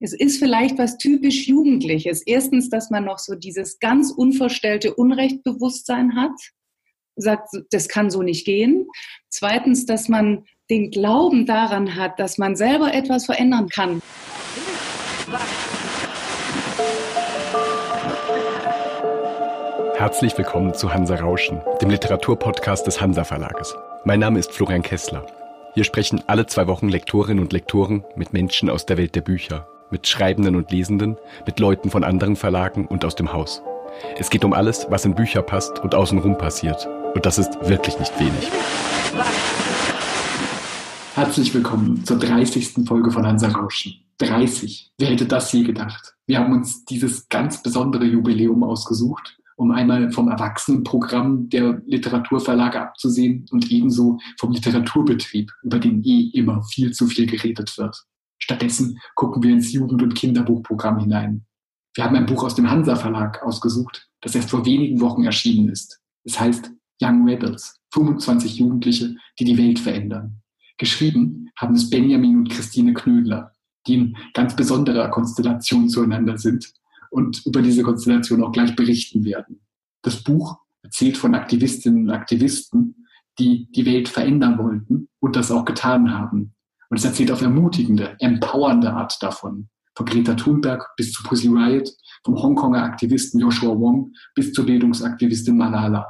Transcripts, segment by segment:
Es ist vielleicht was typisch Jugendliches. Erstens, dass man noch so dieses ganz unverstellte Unrechtbewusstsein hat, sagt, das kann so nicht gehen. Zweitens, dass man den Glauben daran hat, dass man selber etwas verändern kann. Herzlich willkommen zu Hansa Rauschen, dem Literaturpodcast des Hansa Verlages. Mein Name ist Florian Kessler. Hier sprechen alle zwei Wochen Lektorinnen und Lektoren mit Menschen aus der Welt der Bücher mit Schreibenden und Lesenden, mit Leuten von anderen Verlagen und aus dem Haus. Es geht um alles, was in Bücher passt und außenrum passiert. Und das ist wirklich nicht wenig. Herzlich willkommen zur 30. Folge von Hansa Rauschen. 30. Wer hätte das je gedacht? Wir haben uns dieses ganz besondere Jubiläum ausgesucht, um einmal vom Erwachsenenprogramm der Literaturverlage abzusehen und ebenso vom Literaturbetrieb, über den eh immer viel zu viel geredet wird. Stattdessen gucken wir ins Jugend- und Kinderbuchprogramm hinein. Wir haben ein Buch aus dem Hansa Verlag ausgesucht, das erst vor wenigen Wochen erschienen ist. Es heißt Young Rebels, 25 Jugendliche, die die Welt verändern. Geschrieben haben es Benjamin und Christine Knödler, die in ganz besonderer Konstellation zueinander sind und über diese Konstellation auch gleich berichten werden. Das Buch erzählt von Aktivistinnen und Aktivisten, die die Welt verändern wollten und das auch getan haben, und es erzählt auf ermutigende, empowernde Art davon. Von Greta Thunberg bis zu Pussy Riot, vom Hongkonger Aktivisten Joshua Wong bis zur Bildungsaktivistin Malala.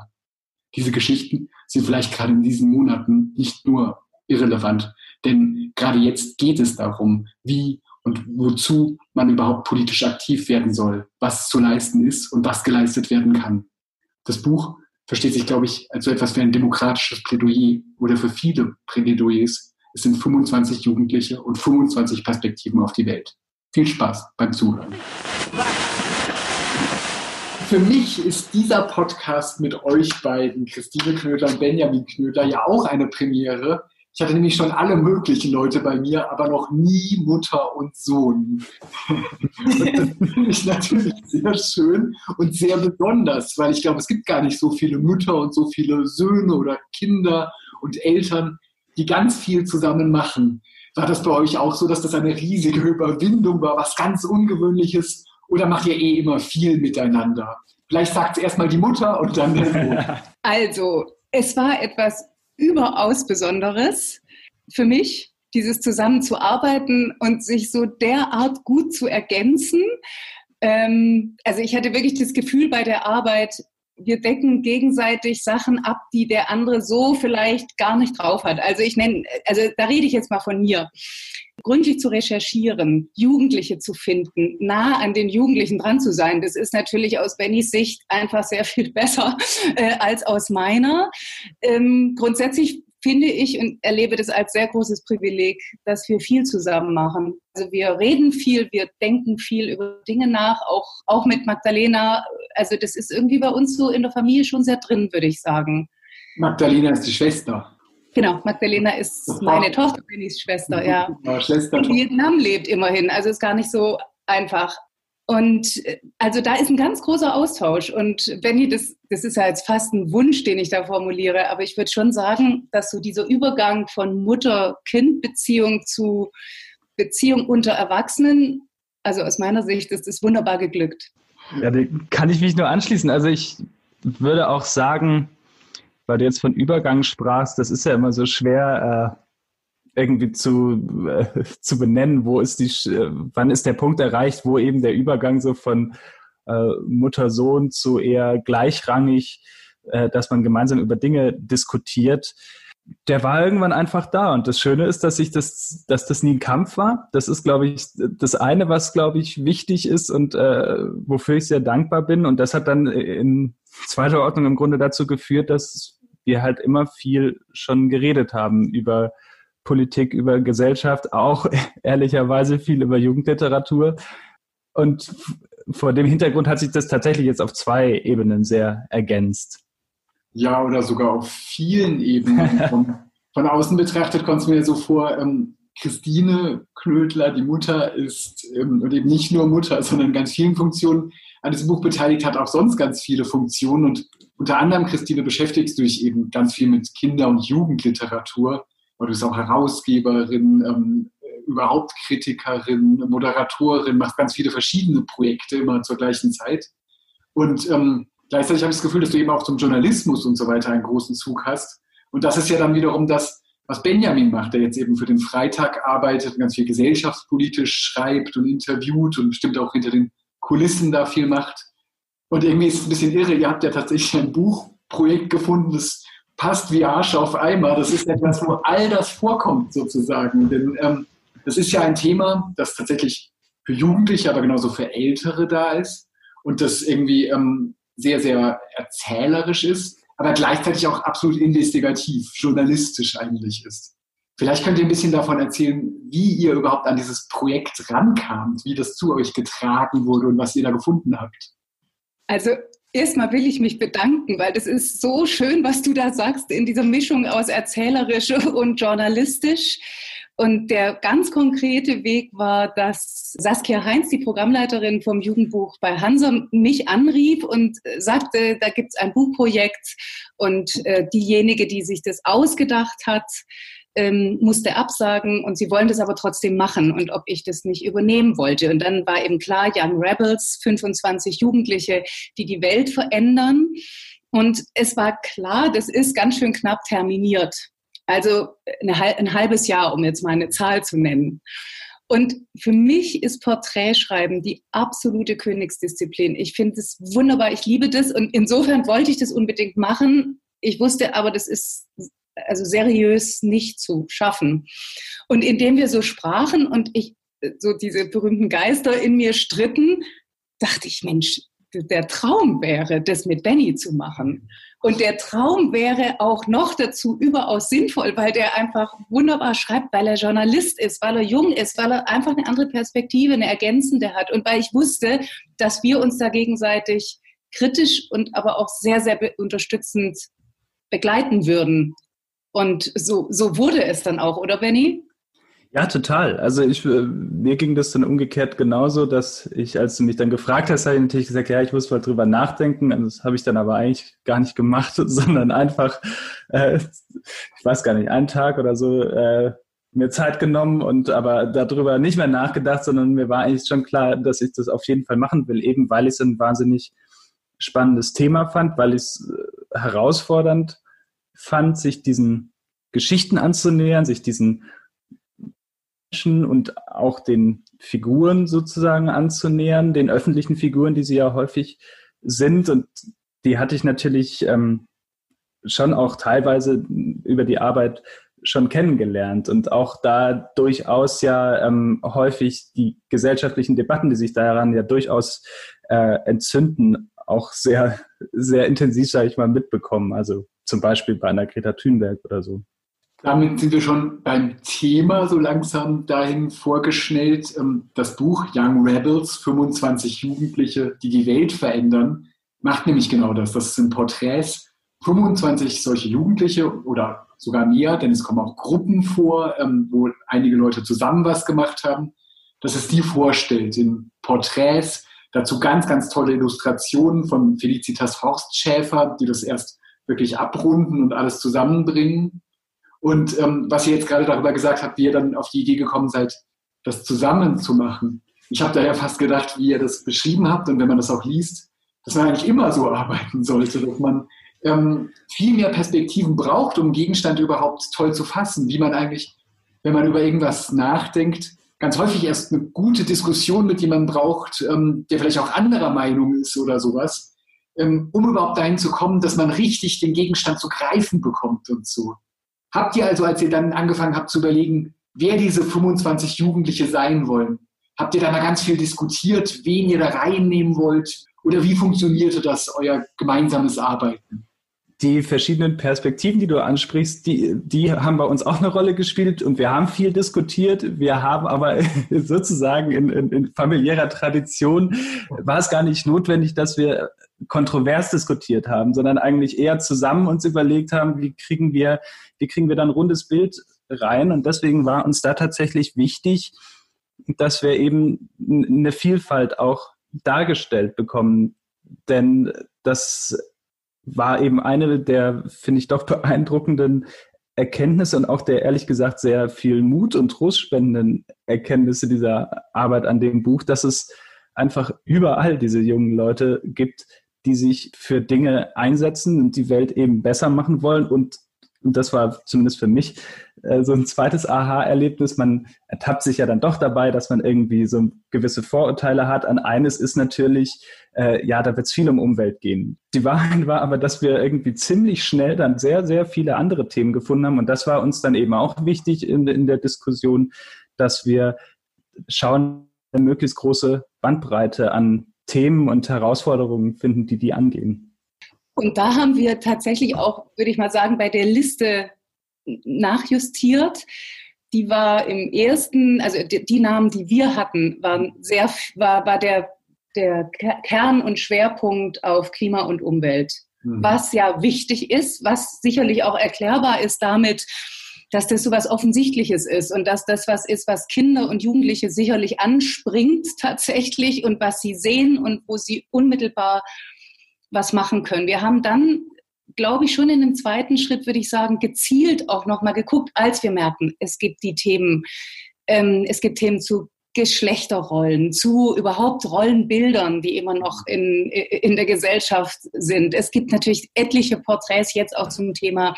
Diese Geschichten sind vielleicht gerade in diesen Monaten nicht nur irrelevant, denn gerade jetzt geht es darum, wie und wozu man überhaupt politisch aktiv werden soll, was zu leisten ist und was geleistet werden kann. Das Buch versteht sich, glaube ich, als so etwas wie ein demokratisches Plädoyer oder für viele Plädoyers es sind 25 Jugendliche und 25 Perspektiven auf die Welt. Viel Spaß beim Zuhören. Für mich ist dieser Podcast mit euch beiden, Christine Knödler und Benjamin Knödler, ja auch eine Premiere. Ich hatte nämlich schon alle möglichen Leute bei mir, aber noch nie Mutter und Sohn. Das finde ich natürlich sehr schön und sehr besonders, weil ich glaube, es gibt gar nicht so viele Mütter und so viele Söhne oder Kinder und Eltern, die ganz viel zusammen machen. War das bei euch auch so, dass das eine riesige Überwindung war, was ganz Ungewöhnliches? Oder macht ihr eh immer viel miteinander? Vielleicht sagt es erstmal die Mutter und dann der Sohn. Also, es war etwas überaus Besonderes für mich, dieses zusammenzuarbeiten und sich so derart gut zu ergänzen. Ähm, also ich hatte wirklich das Gefühl bei der Arbeit, wir decken gegenseitig Sachen ab, die der andere so vielleicht gar nicht drauf hat. Also ich nenne, also da rede ich jetzt mal von mir. Gründlich zu recherchieren, Jugendliche zu finden, nah an den Jugendlichen dran zu sein, das ist natürlich aus Bennys Sicht einfach sehr viel besser äh, als aus meiner. Ähm, grundsätzlich finde ich und erlebe das als sehr großes Privileg, dass wir viel zusammen machen. Also wir reden viel, wir denken viel über Dinge nach, auch, auch mit Magdalena. Also das ist irgendwie bei uns so in der Familie schon sehr drin, würde ich sagen. Magdalena ist die Schwester. Genau, Magdalena ist meine Tochter, Bennys Schwester, ja. ja Schwester. In Vietnam lebt immerhin, also ist gar nicht so einfach. Und äh, also da ist ein ganz großer Austausch. Und Benny, das, das ist ja jetzt fast ein Wunsch, den ich da formuliere, aber ich würde schon sagen, dass so dieser Übergang von Mutter-Kind-Beziehung zu Beziehung unter Erwachsenen, also aus meiner Sicht, ist das wunderbar geglückt. Ja, kann ich mich nur anschließen. Also ich würde auch sagen, weil du jetzt von Übergang sprachst, das ist ja immer so schwer, äh, irgendwie zu, äh, zu benennen, wo ist die, äh, wann ist der Punkt erreicht, wo eben der Übergang so von äh, Mutter-Sohn zu eher gleichrangig, äh, dass man gemeinsam über Dinge diskutiert. Der war irgendwann einfach da. Und das Schöne ist, dass ich das, dass das nie ein Kampf war. Das ist, glaube ich, das eine, was, glaube ich, wichtig ist und äh, wofür ich sehr dankbar bin. Und das hat dann in zweiter Ordnung im Grunde dazu geführt, dass wir halt immer viel schon geredet haben über Politik, über Gesellschaft, auch ehrlicherweise viel über Jugendliteratur. Und vor dem Hintergrund hat sich das tatsächlich jetzt auf zwei Ebenen sehr ergänzt. Ja, oder sogar auf vielen Ebenen. von, von außen betrachtet kommt es mir so vor, ähm, Christine Knödler, die Mutter, ist ähm, und eben nicht nur Mutter, sondern in ganz vielen Funktionen an diesem Buch beteiligt, hat auch sonst ganz viele Funktionen. Und unter anderem, Christine, beschäftigst du dich eben ganz viel mit Kinder- und Jugendliteratur. Und du bist auch Herausgeberin, ähm, überhaupt Kritikerin, Moderatorin, macht ganz viele verschiedene Projekte immer zur gleichen Zeit. Und ähm, gleichzeitig habe ich das Gefühl, dass du eben auch zum Journalismus und so weiter einen großen Zug hast. Und das ist ja dann wiederum das, was Benjamin macht, der jetzt eben für den Freitag arbeitet und ganz viel gesellschaftspolitisch schreibt und interviewt und bestimmt auch hinter den Kulissen da viel macht. Und irgendwie ist es ein bisschen irre, ihr habt ja tatsächlich ein Buchprojekt gefunden, das passt wie Arsch auf Eimer. Das ist etwas, wo all das vorkommt sozusagen. Denn ähm, das ist ja ein Thema, das tatsächlich für Jugendliche, aber genauso für Ältere da ist und das irgendwie ähm, sehr, sehr erzählerisch ist, aber gleichzeitig auch absolut investigativ, journalistisch eigentlich ist. Vielleicht könnt ihr ein bisschen davon erzählen, wie ihr überhaupt an dieses Projekt rankamt, wie das zu euch getragen wurde und was ihr da gefunden habt. Also Erstmal will ich mich bedanken, weil das ist so schön, was du da sagst, in dieser Mischung aus erzählerisch und journalistisch. Und der ganz konkrete Weg war, dass Saskia Heinz, die Programmleiterin vom Jugendbuch bei Hansa, mich anrief und sagte, da gibt es ein Buchprojekt und äh, diejenige, die sich das ausgedacht hat, ähm, musste absagen und sie wollen das aber trotzdem machen und ob ich das nicht übernehmen wollte. Und dann war eben klar, Young Rebels, 25 Jugendliche, die die Welt verändern. Und es war klar, das ist ganz schön knapp terminiert. Also eine, ein halbes Jahr, um jetzt mal eine Zahl zu nennen. Und für mich ist Porträtschreiben die absolute Königsdisziplin. Ich finde es wunderbar, ich liebe das und insofern wollte ich das unbedingt machen. Ich wusste aber, das ist also seriös nicht zu schaffen. Und indem wir so sprachen und ich so diese berühmten Geister in mir stritten, dachte ich, Mensch, der Traum wäre, das mit Benny zu machen. Und der Traum wäre auch noch dazu überaus sinnvoll, weil der einfach wunderbar schreibt, weil er Journalist ist, weil er jung ist, weil er einfach eine andere Perspektive, eine ergänzende hat und weil ich wusste, dass wir uns da gegenseitig kritisch und aber auch sehr, sehr unterstützend begleiten würden. Und so, so wurde es dann auch, oder Benny? Ja, total. Also ich, äh, mir ging das dann umgekehrt genauso, dass ich, als du mich dann gefragt hast, habe ich natürlich gesagt, ja, ich muss mal drüber nachdenken. Also das habe ich dann aber eigentlich gar nicht gemacht, sondern einfach, äh, ich weiß gar nicht, einen Tag oder so äh, mir Zeit genommen und aber darüber nicht mehr nachgedacht, sondern mir war eigentlich schon klar, dass ich das auf jeden Fall machen will, eben weil ich es ein wahnsinnig spannendes Thema fand, weil ich es äh, herausfordernd fand, sich diesen Geschichten anzunähern, sich diesen Menschen und auch den Figuren sozusagen anzunähern, den öffentlichen Figuren, die sie ja häufig sind. Und die hatte ich natürlich ähm, schon auch teilweise über die Arbeit schon kennengelernt und auch da durchaus ja ähm, häufig die gesellschaftlichen Debatten, die sich daran ja durchaus äh, entzünden, auch sehr, sehr intensiv, sage ich mal, mitbekommen. Also zum Beispiel bei einer Greta Thunberg oder so. Damit sind wir schon beim Thema so langsam dahin vorgeschnellt. Ähm, das Buch Young Rebels, 25 Jugendliche, die die Welt verändern, macht nämlich genau das. Das sind Porträts, 25 solche Jugendliche oder sogar mehr, denn es kommen auch Gruppen vor, ähm, wo einige Leute zusammen was gemacht haben, dass es die vorstellt in Porträts. Dazu ganz, ganz tolle Illustrationen von Felicitas Horstschäfer, die das erst wirklich abrunden und alles zusammenbringen. Und ähm, was ihr jetzt gerade darüber gesagt habt, wie ihr dann auf die Idee gekommen seid, das zusammen zu machen. Ich habe da ja fast gedacht, wie ihr das beschrieben habt und wenn man das auch liest, dass man eigentlich immer so arbeiten sollte, dass man ähm, viel mehr Perspektiven braucht, um Gegenstand überhaupt toll zu fassen, wie man eigentlich, wenn man über irgendwas nachdenkt, ganz häufig erst eine gute Diskussion mit jemandem braucht, ähm, der vielleicht auch anderer Meinung ist oder sowas, ähm, um überhaupt dahin zu kommen, dass man richtig den Gegenstand zu greifen bekommt und so. Habt ihr also, als ihr dann angefangen habt zu überlegen, wer diese 25 Jugendliche sein wollen, habt ihr da mal ganz viel diskutiert, wen ihr da reinnehmen wollt? Oder wie funktionierte das, euer gemeinsames Arbeiten? die verschiedenen Perspektiven, die du ansprichst, die, die haben bei uns auch eine Rolle gespielt und wir haben viel diskutiert. Wir haben aber sozusagen in, in, in familiärer Tradition war es gar nicht notwendig, dass wir kontrovers diskutiert haben, sondern eigentlich eher zusammen uns überlegt haben, wie kriegen wir, wie kriegen wir dann rundes Bild rein. Und deswegen war uns da tatsächlich wichtig, dass wir eben eine Vielfalt auch dargestellt bekommen. Denn das war eben eine der, finde ich, doch beeindruckenden Erkenntnisse und auch der ehrlich gesagt sehr viel Mut und trostspendenden Erkenntnisse dieser Arbeit an dem Buch, dass es einfach überall diese jungen Leute gibt, die sich für Dinge einsetzen und die Welt eben besser machen wollen und und das war zumindest für mich äh, so ein zweites Aha-Erlebnis. Man ertappt sich ja dann doch dabei, dass man irgendwie so gewisse Vorurteile hat. An eines ist natürlich, äh, ja, da wird es viel um Umwelt gehen. Die Wahrheit war aber, dass wir irgendwie ziemlich schnell dann sehr, sehr viele andere Themen gefunden haben. Und das war uns dann eben auch wichtig in, in der Diskussion, dass wir schauen, eine möglichst große Bandbreite an Themen und Herausforderungen finden, die die angehen. Und da haben wir tatsächlich auch, würde ich mal sagen, bei der Liste nachjustiert. Die war im ersten, also die, die Namen, die wir hatten, waren sehr, war, war der, der Kern und Schwerpunkt auf Klima und Umwelt. Mhm. Was ja wichtig ist, was sicherlich auch erklärbar ist damit, dass das so was Offensichtliches ist und dass das was ist, was Kinder und Jugendliche sicherlich anspringt tatsächlich und was sie sehen und wo sie unmittelbar was machen können. Wir haben dann, glaube ich, schon in dem zweiten Schritt, würde ich sagen, gezielt auch nochmal geguckt, als wir merken, es gibt die Themen, ähm, es gibt Themen zu Geschlechterrollen, zu überhaupt Rollenbildern, die immer noch in, in der Gesellschaft sind. Es gibt natürlich etliche Porträts jetzt auch zum Thema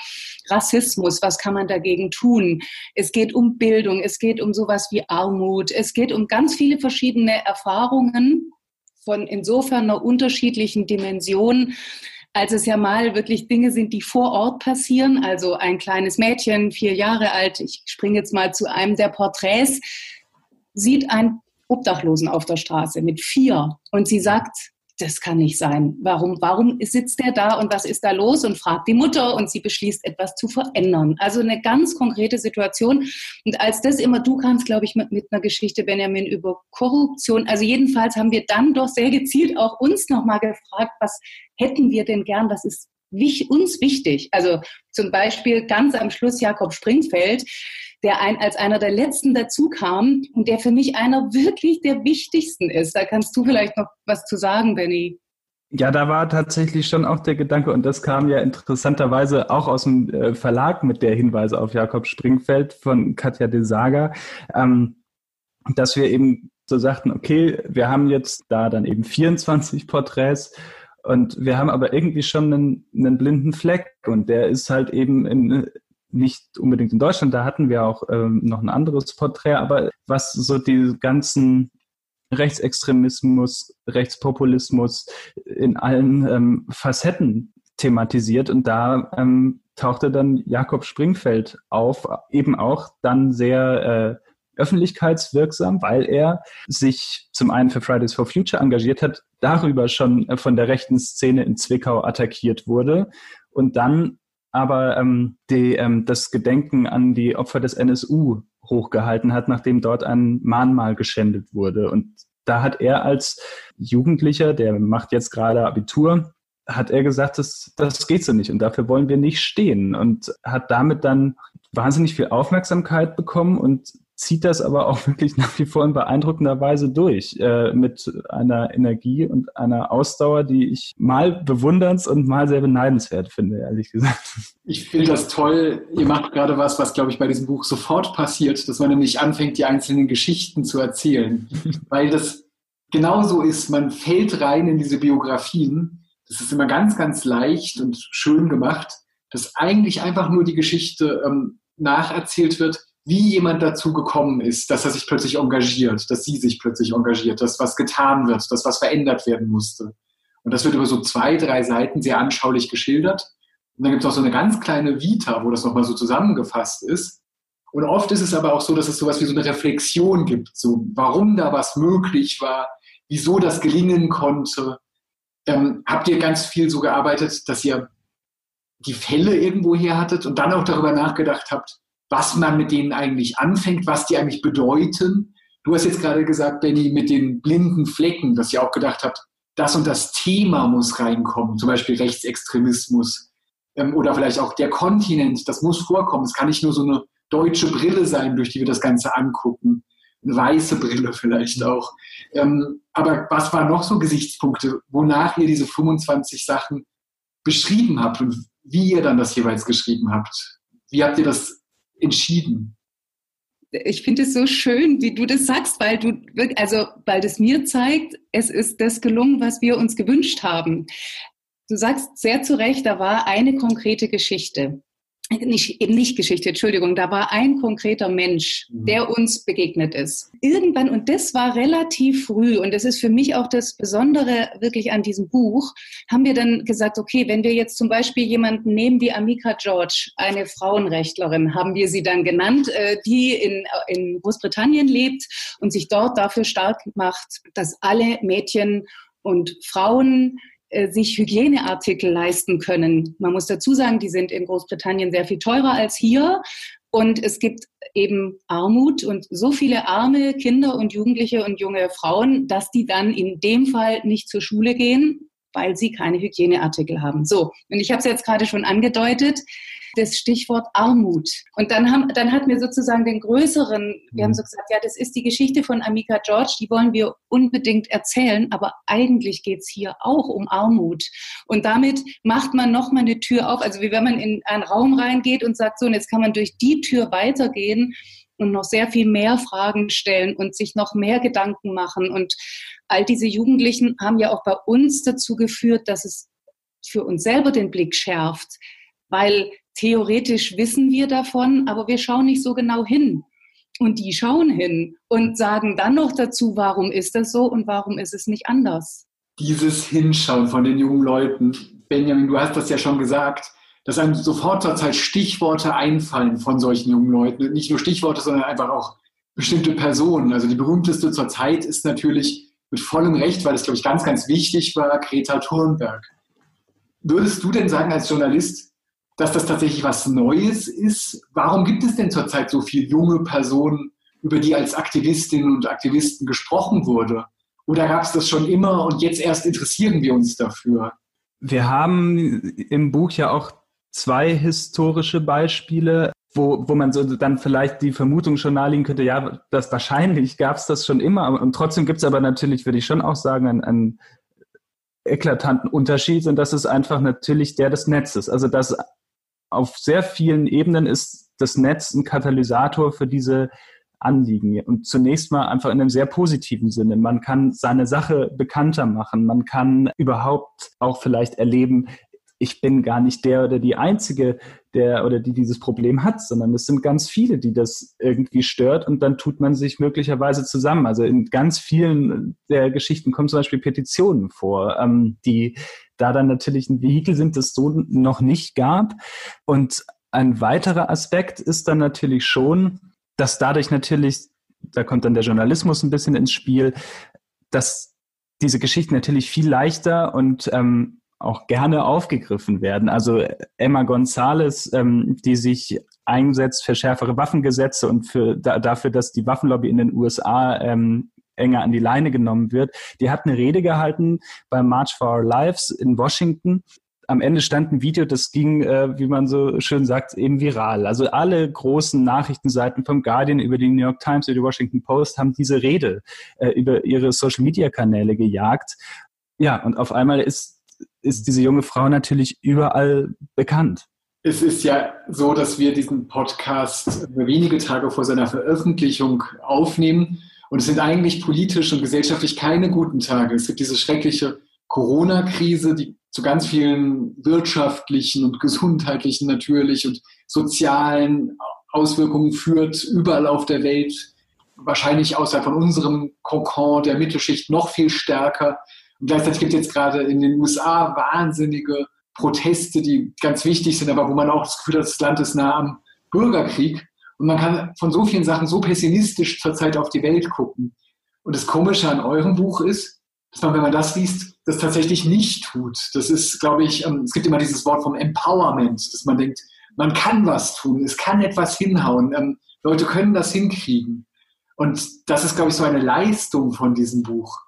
Rassismus. Was kann man dagegen tun? Es geht um Bildung, es geht um sowas wie Armut, es geht um ganz viele verschiedene Erfahrungen, von insofern einer unterschiedlichen Dimension, als es ja mal wirklich Dinge sind, die vor Ort passieren. Also ein kleines Mädchen, vier Jahre alt, ich springe jetzt mal zu einem der Porträts, sieht einen Obdachlosen auf der Straße mit vier und sie sagt, das kann nicht sein. Warum, warum sitzt der da und was ist da los? Und fragt die Mutter und sie beschließt, etwas zu verändern. Also eine ganz konkrete Situation. Und als das immer, du kannst, glaube ich, mit, mit einer Geschichte, Benjamin, über Korruption. Also jedenfalls haben wir dann doch sehr gezielt auch uns nochmal gefragt, was hätten wir denn gern, was ist uns wichtig? Also zum Beispiel ganz am Schluss Jakob Springfeld, der ein, als einer der letzten dazu kam und der für mich einer wirklich der wichtigsten ist. Da kannst du vielleicht noch was zu sagen, Benny. Ja, da war tatsächlich schon auch der Gedanke, und das kam ja interessanterweise auch aus dem äh, Verlag mit der Hinweise auf Jakob Springfeld von Katja de Saga, ähm, dass wir eben so sagten, okay, wir haben jetzt da dann eben 24 Porträts und wir haben aber irgendwie schon einen, einen blinden Fleck. Und der ist halt eben in, nicht unbedingt in Deutschland, da hatten wir auch ähm, noch ein anderes Porträt, aber was so die ganzen Rechtsextremismus, Rechtspopulismus in allen ähm, Facetten thematisiert. Und da ähm, tauchte dann Jakob Springfeld auf, eben auch dann sehr äh, öffentlichkeitswirksam, weil er sich zum einen für Fridays for Future engagiert hat, darüber schon von der rechten Szene in Zwickau attackiert wurde und dann aber ähm, die, ähm, das Gedenken an die Opfer des NSU hochgehalten hat, nachdem dort ein Mahnmal geschändet wurde. Und da hat er als Jugendlicher, der macht jetzt gerade Abitur, hat er gesagt, das, das geht so nicht und dafür wollen wir nicht stehen und hat damit dann wahnsinnig viel Aufmerksamkeit bekommen und zieht das aber auch wirklich nach wie vor in beeindruckender Weise durch, äh, mit einer Energie und einer Ausdauer, die ich mal bewunderns- und mal sehr beneidenswert finde, ehrlich gesagt. Ich finde das toll. Ihr macht gerade was, was, glaube ich, bei diesem Buch sofort passiert, dass man nämlich anfängt, die einzelnen Geschichten zu erzählen. Weil das genauso ist, man fällt rein in diese Biografien. Das ist immer ganz, ganz leicht und schön gemacht, dass eigentlich einfach nur die Geschichte ähm, nacherzählt wird, wie jemand dazu gekommen ist, dass er sich plötzlich engagiert, dass sie sich plötzlich engagiert, dass was getan wird, dass was verändert werden musste. Und das wird über so zwei, drei Seiten sehr anschaulich geschildert. Und dann gibt es auch so eine ganz kleine Vita, wo das nochmal so zusammengefasst ist. Und oft ist es aber auch so, dass es sowas wie so eine Reflexion gibt, so warum da was möglich war, wieso das gelingen konnte. Ähm, habt ihr ganz viel so gearbeitet, dass ihr die Fälle irgendwo her hattet und dann auch darüber nachgedacht habt, was man mit denen eigentlich anfängt, was die eigentlich bedeuten. Du hast jetzt gerade gesagt, Benny, mit den blinden Flecken, dass ihr auch gedacht habt, das und das Thema muss reinkommen, zum Beispiel Rechtsextremismus ähm, oder vielleicht auch der Kontinent, das muss vorkommen. Es kann nicht nur so eine deutsche Brille sein, durch die wir das Ganze angucken, eine weiße Brille vielleicht auch. Ähm, aber was waren noch so Gesichtspunkte, wonach ihr diese 25 Sachen beschrieben habt und wie ihr dann das jeweils geschrieben habt? Wie habt ihr das entschieden? ich finde es so schön, wie du das sagst, weil du, also, weil das mir zeigt, es ist das gelungen, was wir uns gewünscht haben. Du sagst sehr zu Recht, da war eine konkrete Geschichte nicht, eben nicht Geschichte, Entschuldigung, da war ein konkreter Mensch, mhm. der uns begegnet ist. Irgendwann, und das war relativ früh, und das ist für mich auch das Besondere wirklich an diesem Buch, haben wir dann gesagt, okay, wenn wir jetzt zum Beispiel jemanden nehmen wie Amika George, eine Frauenrechtlerin, haben wir sie dann genannt, äh, die in, in Großbritannien lebt und sich dort dafür stark macht, dass alle Mädchen und Frauen sich Hygieneartikel leisten können. Man muss dazu sagen, die sind in Großbritannien sehr viel teurer als hier. Und es gibt eben Armut und so viele arme Kinder und Jugendliche und junge Frauen, dass die dann in dem Fall nicht zur Schule gehen, weil sie keine Hygieneartikel haben. So, und ich habe es jetzt gerade schon angedeutet das Stichwort Armut. Und dann, haben, dann hatten wir sozusagen den größeren, wir haben mhm. so gesagt, ja, das ist die Geschichte von Amika George, die wollen wir unbedingt erzählen, aber eigentlich geht es hier auch um Armut. Und damit macht man nochmal eine Tür auf, also wie wenn man in einen Raum reingeht und sagt, so, und jetzt kann man durch die Tür weitergehen und noch sehr viel mehr Fragen stellen und sich noch mehr Gedanken machen. Und all diese Jugendlichen haben ja auch bei uns dazu geführt, dass es für uns selber den Blick schärft, weil theoretisch wissen wir davon, aber wir schauen nicht so genau hin. Und die schauen hin und sagen dann noch dazu, warum ist das so und warum ist es nicht anders. Dieses Hinschauen von den jungen Leuten, Benjamin, du hast das ja schon gesagt, dass einem sofort zur Zeit Stichworte einfallen von solchen jungen Leuten. Nicht nur Stichworte, sondern einfach auch bestimmte Personen. Also die berühmteste zur Zeit ist natürlich mit vollem Recht, weil es, glaube ich, ganz, ganz wichtig war, Greta Thunberg. Würdest du denn sagen als Journalist, dass das tatsächlich was Neues ist. Warum gibt es denn zurzeit so viele junge Personen, über die als Aktivistinnen und Aktivisten gesprochen wurde? Oder gab es das schon immer und jetzt erst interessieren wir uns dafür? Wir haben im Buch ja auch zwei historische Beispiele, wo, wo man so dann vielleicht die Vermutung schon nahelegen könnte, ja, das wahrscheinlich gab es das schon immer. Und trotzdem gibt es aber natürlich, würde ich schon auch sagen, einen, einen eklatanten Unterschied und das ist einfach natürlich der des Netzes. Also dass auf sehr vielen Ebenen ist das Netz ein Katalysator für diese Anliegen. Und zunächst mal einfach in einem sehr positiven Sinne. Man kann seine Sache bekannter machen. Man kann überhaupt auch vielleicht erleben, ich bin gar nicht der oder die Einzige, der oder die dieses Problem hat, sondern es sind ganz viele, die das irgendwie stört und dann tut man sich möglicherweise zusammen. Also in ganz vielen der Geschichten kommen zum Beispiel Petitionen vor, ähm, die da dann natürlich ein Vehikel sind, das so noch nicht gab. Und ein weiterer Aspekt ist dann natürlich schon, dass dadurch natürlich, da kommt dann der Journalismus ein bisschen ins Spiel, dass diese Geschichten natürlich viel leichter und ähm, auch gerne aufgegriffen werden. Also Emma González, ähm, die sich einsetzt für schärfere Waffengesetze und für, da, dafür, dass die Waffenlobby in den USA ähm, enger an die Leine genommen wird. Die hat eine Rede gehalten beim March for Our Lives in Washington. Am Ende stand ein Video, das ging, äh, wie man so schön sagt, eben viral. Also alle großen Nachrichtenseiten vom Guardian über die New York Times, über die Washington Post haben diese Rede äh, über ihre Social-Media-Kanäle gejagt. Ja, und auf einmal ist ist diese junge Frau natürlich überall bekannt. Es ist ja so, dass wir diesen Podcast wenige Tage vor seiner Veröffentlichung aufnehmen. Und es sind eigentlich politisch und gesellschaftlich keine guten Tage. Es gibt diese schreckliche Corona-Krise, die zu ganz vielen wirtschaftlichen und gesundheitlichen natürlich und sozialen Auswirkungen führt, überall auf der Welt. Wahrscheinlich außerhalb von unserem Kokon der Mittelschicht noch viel stärker. Und gleichzeitig gibt es jetzt gerade in den USA wahnsinnige Proteste, die ganz wichtig sind, aber wo man auch das Gefühl hat, das Land ist nah am Bürgerkrieg. Und man kann von so vielen Sachen so pessimistisch zurzeit auf die Welt gucken. Und das Komische an eurem Buch ist, dass man, wenn man das liest, das tatsächlich nicht tut. Das ist, glaube ich, ähm, es gibt immer dieses Wort vom Empowerment, dass man denkt, man kann was tun, es kann etwas hinhauen, ähm, Leute können das hinkriegen. Und das ist, glaube ich, so eine Leistung von diesem Buch.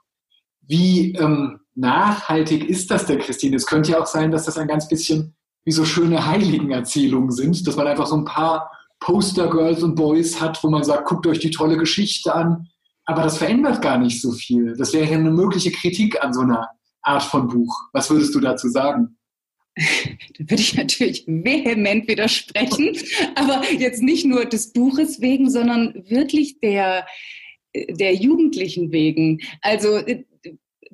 Wie ähm, nachhaltig ist das denn, Christine? Es könnte ja auch sein, dass das ein ganz bisschen wie so schöne Heiligenerzählungen sind, dass man einfach so ein paar Poster-Girls und Boys hat, wo man sagt, guckt euch die tolle Geschichte an. Aber das verändert gar nicht so viel. Das wäre eine mögliche Kritik an so einer Art von Buch. Was würdest du dazu sagen? da würde ich natürlich vehement widersprechen, aber jetzt nicht nur des Buches wegen, sondern wirklich der, der Jugendlichen wegen. Also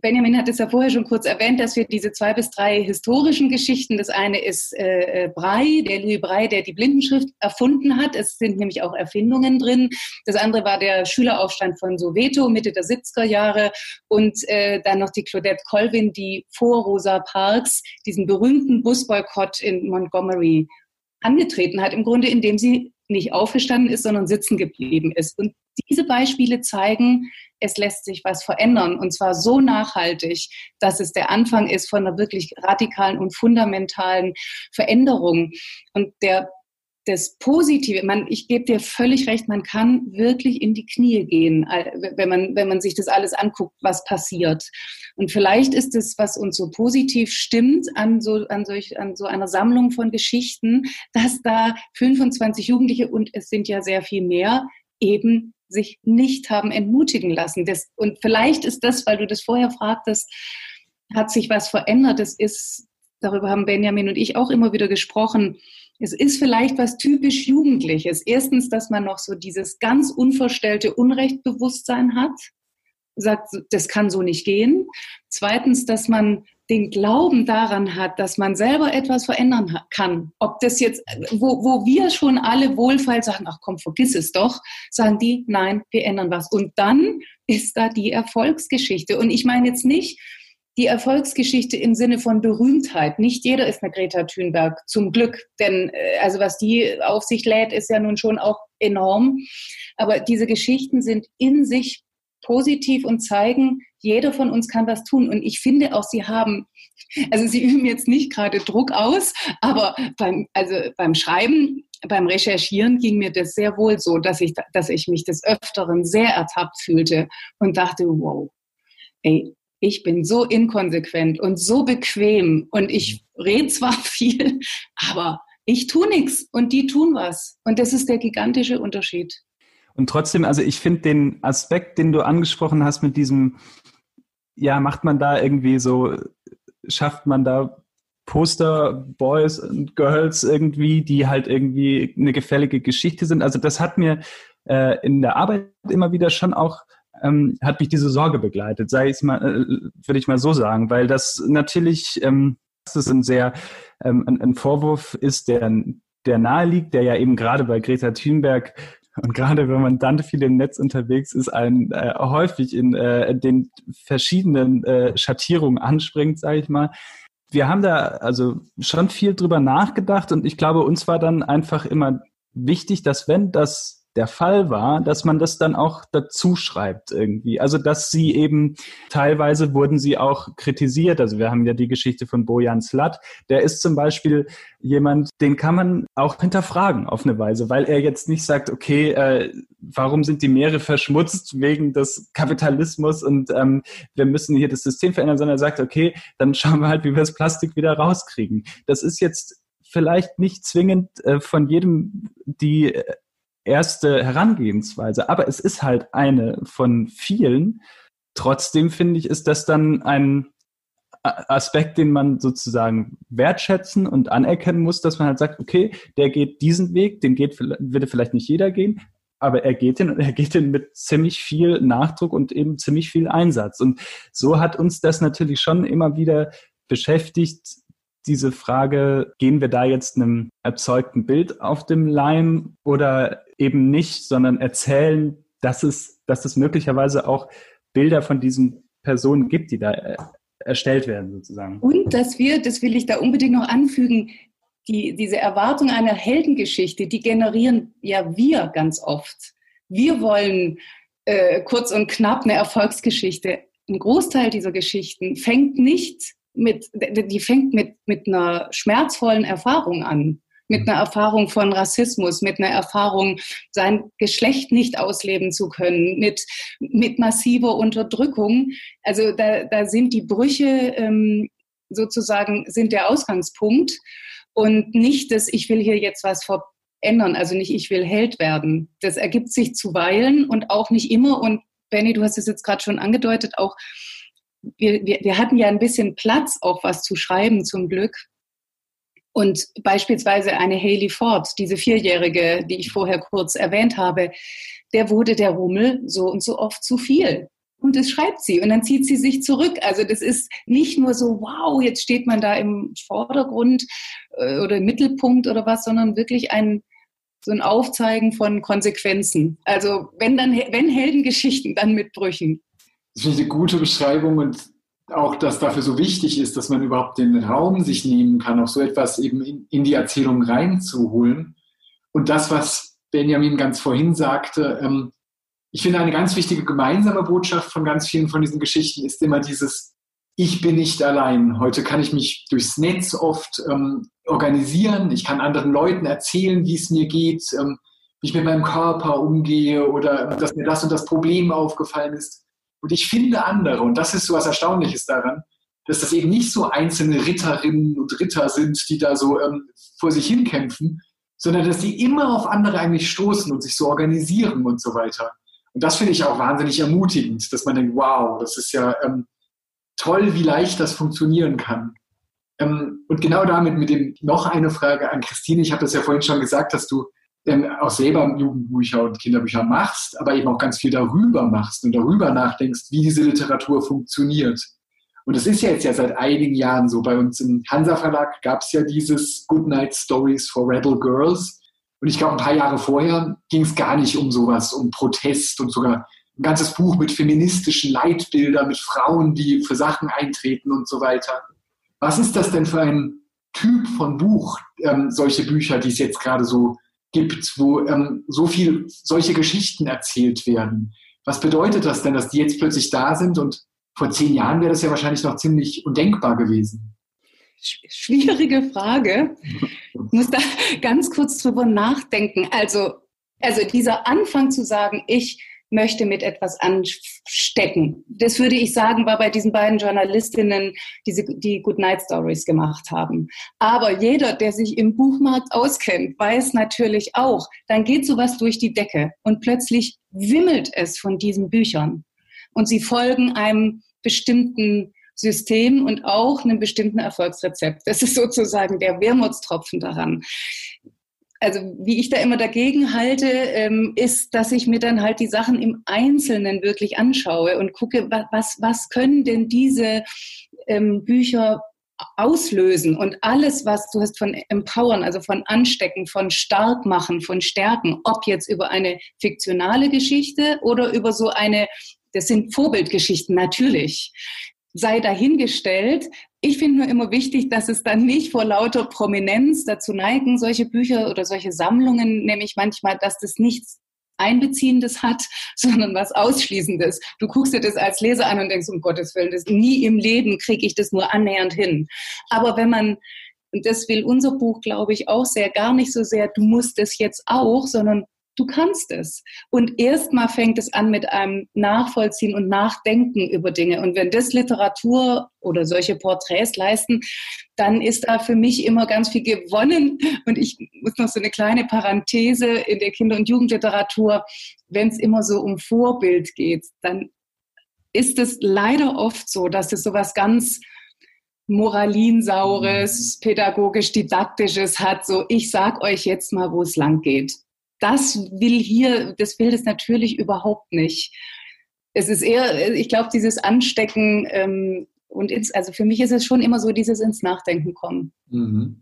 Benjamin hat es ja vorher schon kurz erwähnt, dass wir diese zwei bis drei historischen Geschichten, das eine ist äh, äh Brei, der Louis Brei, der die Blindenschrift erfunden hat. Es sind nämlich auch Erfindungen drin. Das andere war der Schüleraufstand von Soweto Mitte der 70er Jahre und äh, dann noch die Claudette Colvin, die vor Rosa Parks diesen berühmten Busboykott in Montgomery angetreten hat, im Grunde indem sie nicht aufgestanden ist, sondern sitzen geblieben ist. Und diese Beispiele zeigen, es lässt sich was verändern und zwar so nachhaltig, dass es der Anfang ist von einer wirklich radikalen und fundamentalen Veränderung. Und der das Positive, man, ich gebe dir völlig recht, man kann wirklich in die Knie gehen, wenn man, wenn man sich das alles anguckt, was passiert. Und vielleicht ist es, was uns so positiv stimmt an so, an solch, an so einer Sammlung von Geschichten, dass da 25 Jugendliche und es sind ja sehr viel mehr eben sich nicht haben entmutigen lassen. Das, und vielleicht ist das, weil du das vorher fragtest, hat sich was verändert. Das ist, darüber haben Benjamin und ich auch immer wieder gesprochen. Es ist vielleicht was typisch Jugendliches. Erstens, dass man noch so dieses ganz unverstellte Unrechtbewusstsein hat, sagt, das kann so nicht gehen. Zweitens, dass man den Glauben daran hat, dass man selber etwas verändern kann. Ob das jetzt, wo, wo wir schon alle wohlfeil sagen, ach komm, vergiss es doch, sagen die, nein, wir ändern was. Und dann ist da die Erfolgsgeschichte. Und ich meine jetzt nicht die Erfolgsgeschichte im Sinne von Berühmtheit. Nicht jeder ist eine Greta Thunberg, zum Glück. Denn äh, also was die auf sich lädt, ist ja nun schon auch enorm. Aber diese Geschichten sind in sich positiv und zeigen, jeder von uns kann was tun. Und ich finde auch, sie haben, also sie üben jetzt nicht gerade Druck aus, aber beim, also beim Schreiben, beim Recherchieren ging mir das sehr wohl so, dass ich, dass ich mich des Öfteren sehr ertappt fühlte und dachte, wow, ey, ich bin so inkonsequent und so bequem und ich rede zwar viel, aber ich tue nichts und die tun was. Und das ist der gigantische Unterschied. Und trotzdem, also ich finde den Aspekt, den du angesprochen hast mit diesem, ja, macht man da irgendwie so, schafft man da Poster, Boys und Girls irgendwie, die halt irgendwie eine gefällige Geschichte sind. Also das hat mir äh, in der Arbeit immer wieder schon auch ähm, hat mich diese Sorge begleitet, sei es mal, äh, würde ich mal so sagen, weil das natürlich, ähm, das ist ein sehr ähm, ein, ein Vorwurf ist, der der nahe liegt, der ja eben gerade bei Greta Thunberg und gerade wenn man dann viel im Netz unterwegs ist, ein äh, häufig in äh, den verschiedenen äh, Schattierungen anspringt, sage ich mal. Wir haben da also schon viel drüber nachgedacht und ich glaube, uns war dann einfach immer wichtig, dass wenn das der Fall war, dass man das dann auch dazu schreibt irgendwie. Also dass sie eben teilweise wurden sie auch kritisiert. Also wir haben ja die Geschichte von Bojan Slat. Der ist zum Beispiel jemand, den kann man auch hinterfragen auf eine Weise, weil er jetzt nicht sagt, okay, äh, warum sind die Meere verschmutzt wegen des Kapitalismus und ähm, wir müssen hier das System verändern, sondern er sagt, okay, dann schauen wir halt, wie wir das Plastik wieder rauskriegen. Das ist jetzt vielleicht nicht zwingend äh, von jedem die äh, erste Herangehensweise, aber es ist halt eine von vielen. Trotzdem finde ich, ist das dann ein Aspekt, den man sozusagen wertschätzen und anerkennen muss, dass man halt sagt, okay, der geht diesen Weg, den geht, würde vielleicht nicht jeder gehen, aber er geht den und er geht den mit ziemlich viel Nachdruck und eben ziemlich viel Einsatz. Und so hat uns das natürlich schon immer wieder beschäftigt, diese Frage, gehen wir da jetzt einem erzeugten Bild auf dem Leim oder eben nicht, sondern erzählen, dass es, dass es möglicherweise auch Bilder von diesen Personen gibt, die da äh, erstellt werden sozusagen. Und dass wir, das will ich da unbedingt noch anfügen, die, diese Erwartung einer Heldengeschichte, die generieren ja wir ganz oft. Wir wollen äh, kurz und knapp eine Erfolgsgeschichte. Ein Großteil dieser Geschichten fängt nicht mit, die fängt mit, mit einer schmerzvollen Erfahrung an mit einer Erfahrung von Rassismus, mit einer Erfahrung, sein Geschlecht nicht ausleben zu können, mit, mit massiver Unterdrückung. Also da, da sind die Brüche ähm, sozusagen, sind der Ausgangspunkt und nicht, dass ich will hier jetzt was verändern, also nicht ich will Held werden. Das ergibt sich zuweilen und auch nicht immer. Und Benny, du hast es jetzt gerade schon angedeutet, auch wir, wir, wir hatten ja ein bisschen Platz, auch was zu schreiben, zum Glück. Und beispielsweise eine Haley Ford, diese Vierjährige, die ich vorher kurz erwähnt habe, der wurde der Rummel so und so oft zu viel. Und das schreibt sie und dann zieht sie sich zurück. Also das ist nicht nur so, wow, jetzt steht man da im Vordergrund äh, oder im Mittelpunkt oder was, sondern wirklich ein, so ein Aufzeigen von Konsequenzen. Also wenn dann, wenn Heldengeschichten, dann mit Brüchen. Das ich eine gute Beschreibung und auch, dass dafür so wichtig ist, dass man überhaupt den Raum sich nehmen kann, auch so etwas eben in, in die Erzählung reinzuholen. Und das, was Benjamin ganz vorhin sagte, ähm, ich finde, eine ganz wichtige gemeinsame Botschaft von ganz vielen von diesen Geschichten ist immer dieses, ich bin nicht allein. Heute kann ich mich durchs Netz oft ähm, organisieren. Ich kann anderen Leuten erzählen, wie es mir geht, ähm, wie ich mit meinem Körper umgehe oder dass mir das und das Problem aufgefallen ist. Und ich finde andere, und das ist so was Erstaunliches daran, dass das eben nicht so einzelne Ritterinnen und Ritter sind, die da so ähm, vor sich hinkämpfen, sondern dass die immer auf andere eigentlich stoßen und sich so organisieren und so weiter. Und das finde ich auch wahnsinnig ermutigend, dass man denkt, wow, das ist ja ähm, toll, wie leicht das funktionieren kann. Ähm, und genau damit mit dem noch eine Frage an Christine. Ich habe das ja vorhin schon gesagt, dass du ähm, auch selber Jugendbücher und Kinderbücher machst, aber eben auch ganz viel darüber machst und darüber nachdenkst, wie diese Literatur funktioniert. Und das ist ja jetzt ja seit einigen Jahren so. Bei uns im Hansa Verlag gab es ja dieses Goodnight Stories for Rebel Girls. Und ich glaube, ein paar Jahre vorher ging es gar nicht um sowas, um Protest und sogar ein ganzes Buch mit feministischen Leitbildern, mit Frauen, die für Sachen eintreten und so weiter. Was ist das denn für ein Typ von Buch, ähm, solche Bücher, die es jetzt gerade so gibt, wo ähm, so viel solche Geschichten erzählt werden? Was bedeutet das denn, dass die jetzt plötzlich da sind und vor zehn Jahren wäre das ja wahrscheinlich noch ziemlich undenkbar gewesen? Schwierige Frage. Ich muss da ganz kurz drüber nachdenken. Also, also dieser Anfang zu sagen, ich möchte mit etwas anstecken. Das würde ich sagen, war bei diesen beiden Journalistinnen, die, die Good Night Stories gemacht haben. Aber jeder, der sich im Buchmarkt auskennt, weiß natürlich auch, dann geht sowas durch die Decke und plötzlich wimmelt es von diesen Büchern. Und sie folgen einem bestimmten System und auch einem bestimmten Erfolgsrezept. Das ist sozusagen der Wermutstropfen daran. Also wie ich da immer dagegen halte, ähm, ist, dass ich mir dann halt die Sachen im Einzelnen wirklich anschaue und gucke, was, was können denn diese ähm, Bücher auslösen und alles, was du hast von empowern, also von anstecken, von stark machen, von stärken, ob jetzt über eine fiktionale Geschichte oder über so eine, das sind Vorbildgeschichten natürlich sei dahingestellt. Ich finde nur immer wichtig, dass es dann nicht vor lauter Prominenz dazu neigen, solche Bücher oder solche Sammlungen, nämlich manchmal, dass das nichts Einbeziehendes hat, sondern was Ausschließendes. Du guckst dir das als Leser an und denkst, um Gottes Willen, das nie im Leben kriege ich das nur annähernd hin. Aber wenn man, und das will unser Buch, glaube ich, auch sehr, gar nicht so sehr, du musst es jetzt auch, sondern Du kannst es. Und erstmal fängt es an mit einem Nachvollziehen und Nachdenken über Dinge. Und wenn das Literatur oder solche Porträts leisten, dann ist da für mich immer ganz viel gewonnen. Und ich muss noch so eine kleine Parenthese in der Kinder- und Jugendliteratur. Wenn es immer so um Vorbild geht, dann ist es leider oft so, dass es so was ganz Moralinsaures, pädagogisch-didaktisches hat. So, ich sag euch jetzt mal, wo es lang geht das will hier, das will das natürlich überhaupt nicht. Es ist eher, ich glaube, dieses Anstecken ähm, und ins, also für mich ist es schon immer so dieses ins Nachdenken kommen. Mhm.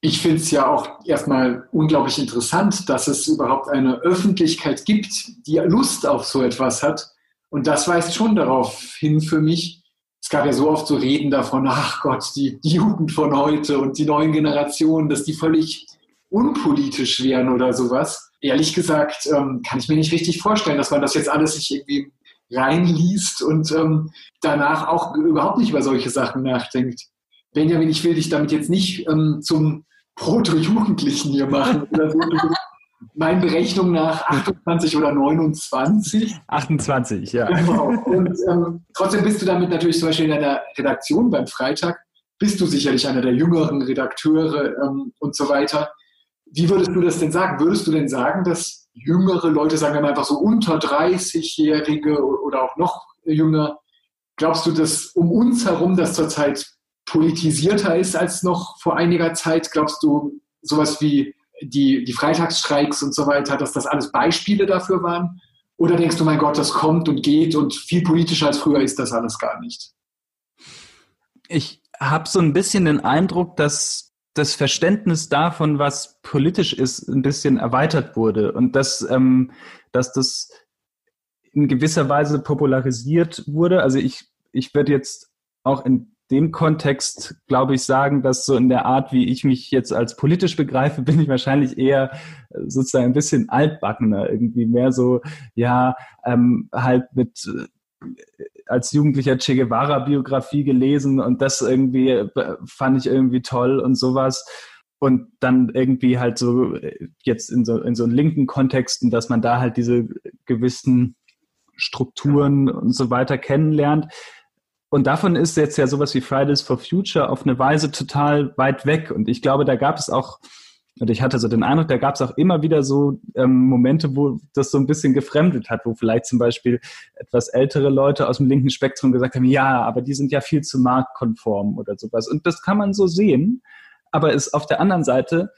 Ich finde es ja auch erstmal unglaublich interessant, dass es überhaupt eine Öffentlichkeit gibt, die Lust auf so etwas hat. Und das weist schon darauf hin für mich. Es gab ja so oft so Reden davon, ach Gott, die, die Jugend von heute und die neuen Generationen, dass die völlig unpolitisch wären oder sowas ehrlich gesagt, ähm, kann ich mir nicht richtig vorstellen, dass man das jetzt alles sich irgendwie reinliest und ähm, danach auch überhaupt nicht über solche Sachen nachdenkt. Benjamin, ich will dich damit jetzt nicht ähm, zum Proto-Jugendlichen hier machen oder so. Meinen Berechnungen nach 28 oder 29. 28, ja. Genau. Und ähm, trotzdem bist du damit natürlich zum Beispiel in deiner Redaktion beim Freitag, bist du sicherlich einer der jüngeren Redakteure ähm, und so weiter. Wie würdest du das denn sagen? Würdest du denn sagen, dass jüngere Leute, sagen wir mal einfach so unter 30-Jährige oder auch noch jünger, glaubst du, dass um uns herum das zurzeit politisierter ist als noch vor einiger Zeit? Glaubst du, sowas wie die, die Freitagsstreiks und so weiter, dass das alles Beispiele dafür waren? Oder denkst du, mein Gott, das kommt und geht und viel politischer als früher ist das alles gar nicht? Ich habe so ein bisschen den Eindruck, dass das Verständnis davon, was politisch ist, ein bisschen erweitert wurde und dass, ähm, dass das in gewisser Weise popularisiert wurde. Also ich, ich würde jetzt auch in dem Kontext, glaube ich, sagen, dass so in der Art, wie ich mich jetzt als politisch begreife, bin ich wahrscheinlich eher äh, sozusagen ein bisschen altbackener, irgendwie mehr so, ja, ähm, halt mit äh, als Jugendlicher Che Guevara-Biografie gelesen und das irgendwie äh, fand ich irgendwie toll und sowas. Und dann irgendwie halt so jetzt in so, in so linken Kontexten, dass man da halt diese gewissen Strukturen und so weiter kennenlernt. Und davon ist jetzt ja sowas wie Fridays for Future auf eine Weise total weit weg. Und ich glaube, da gab es auch, und ich hatte so den Eindruck, da gab es auch immer wieder so ähm, Momente, wo das so ein bisschen gefremdet hat, wo vielleicht zum Beispiel etwas ältere Leute aus dem linken Spektrum gesagt haben, ja, aber die sind ja viel zu marktkonform oder sowas. Und das kann man so sehen. Aber es auf der anderen Seite,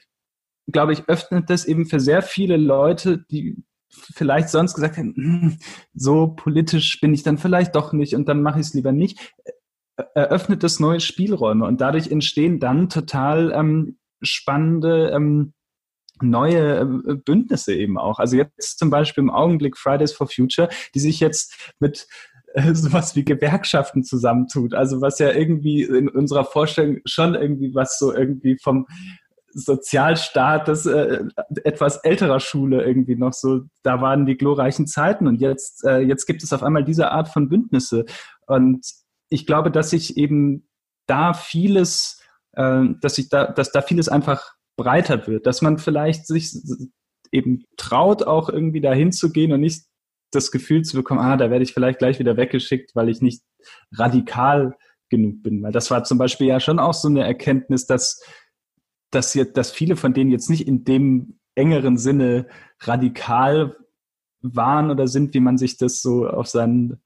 glaube ich, öffnet das eben für sehr viele Leute, die vielleicht sonst gesagt hätten, hm, so politisch bin ich dann vielleicht doch nicht und dann mache ich es lieber nicht, eröffnet das neue Spielräume und dadurch entstehen dann total ähm, spannende ähm, neue äh, Bündnisse eben auch. Also jetzt zum Beispiel im Augenblick Fridays for Future, die sich jetzt mit äh, sowas wie Gewerkschaften zusammentut. Also was ja irgendwie in unserer Vorstellung schon irgendwie was so irgendwie vom Sozialstaat des äh, etwas älterer Schule irgendwie noch so, da waren die glorreichen Zeiten und jetzt, äh, jetzt gibt es auf einmal diese Art von Bündnisse. Und ich glaube, dass sich eben da vieles, dass sich da, dass da vieles einfach breiter wird, dass man vielleicht sich eben traut, auch irgendwie dahin zu gehen und nicht das Gefühl zu bekommen, ah, da werde ich vielleicht gleich wieder weggeschickt, weil ich nicht radikal genug bin. Weil das war zum Beispiel ja schon auch so eine Erkenntnis, dass dass, jetzt, dass viele von denen jetzt nicht in dem engeren Sinne radikal waren oder sind, wie man sich das so auf seinen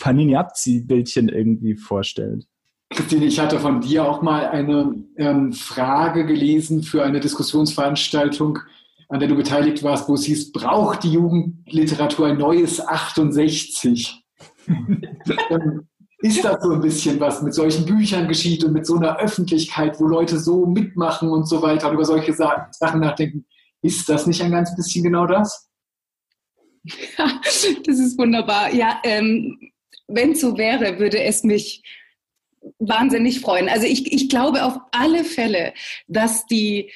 Panini-Abziehbildchen irgendwie vorstellt. Christine, ich hatte von dir auch mal eine ähm, Frage gelesen für eine Diskussionsveranstaltung, an der du beteiligt warst, wo es hieß, braucht die Jugendliteratur ein neues 68? ähm, ist das so ein bisschen was mit solchen Büchern geschieht und mit so einer Öffentlichkeit, wo Leute so mitmachen und so weiter und über solche Sachen nachdenken. Ist das nicht ein ganz bisschen genau das? Das ist wunderbar. Ja, ähm, wenn es so wäre, würde es mich wahnsinnig freuen. Also ich, ich glaube auf alle Fälle, dass die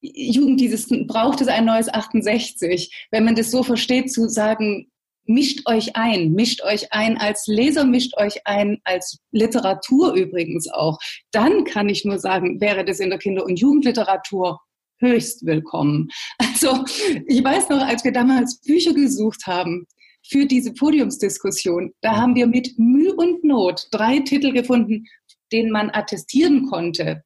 Jugend dieses braucht es ein neues 68, wenn man das so versteht, zu sagen, mischt euch ein, mischt euch ein als Leser, mischt euch ein als Literatur übrigens auch. Dann kann ich nur sagen, wäre das in der Kinder- und Jugendliteratur höchst willkommen. Also ich weiß noch, als wir damals Bücher gesucht haben für diese Podiumsdiskussion, da haben wir mit Mühe und Not drei Titel gefunden, denen man attestieren konnte,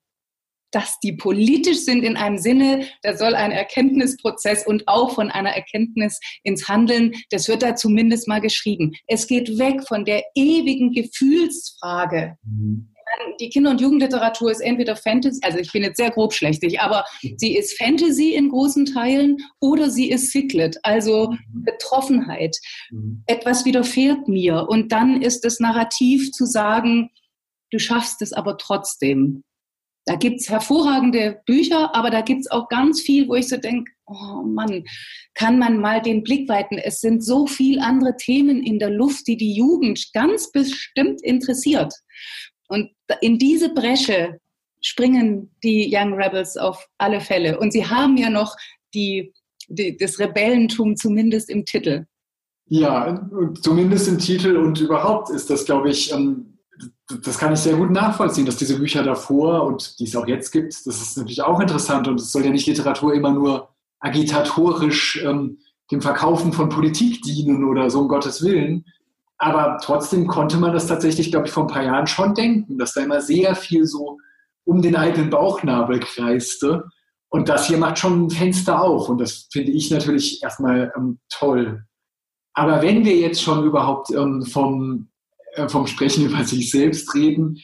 dass die politisch sind in einem Sinne, da soll ein Erkenntnisprozess und auch von einer Erkenntnis ins Handeln, das wird da zumindest mal geschrieben. Es geht weg von der ewigen Gefühlsfrage. Mhm. Die Kinder- und Jugendliteratur ist entweder Fantasy, also ich bin jetzt sehr grobschlächtig, aber mhm. sie ist Fantasy in großen Teilen oder sie ist Cyclet, also mhm. Betroffenheit. Mhm. Etwas widerfährt mir und dann ist das Narrativ zu sagen, du schaffst es aber trotzdem. Da gibt es hervorragende Bücher, aber da gibt es auch ganz viel, wo ich so denke, oh Mann, kann man mal den Blick weiten. Es sind so viele andere Themen in der Luft, die die Jugend ganz bestimmt interessiert. Und in diese Bresche springen die Young Rebels auf alle Fälle. Und sie haben ja noch die, die, das Rebellentum zumindest im Titel. Ja, zumindest im Titel und überhaupt ist das, glaube ich, ähm, das kann ich sehr gut nachvollziehen, dass diese Bücher davor und die es auch jetzt gibt, das ist natürlich auch interessant und es soll ja nicht Literatur immer nur agitatorisch ähm, dem Verkaufen von Politik dienen oder so um Gottes Willen. Aber trotzdem konnte man das tatsächlich, glaube ich, vor ein paar Jahren schon denken, dass da immer sehr viel so um den eigenen Bauchnabel kreiste. Und das hier macht schon ein Fenster auf und das finde ich natürlich erstmal ähm, toll. Aber wenn wir jetzt schon überhaupt ähm, vom äh, vom Sprechen über sich selbst reden,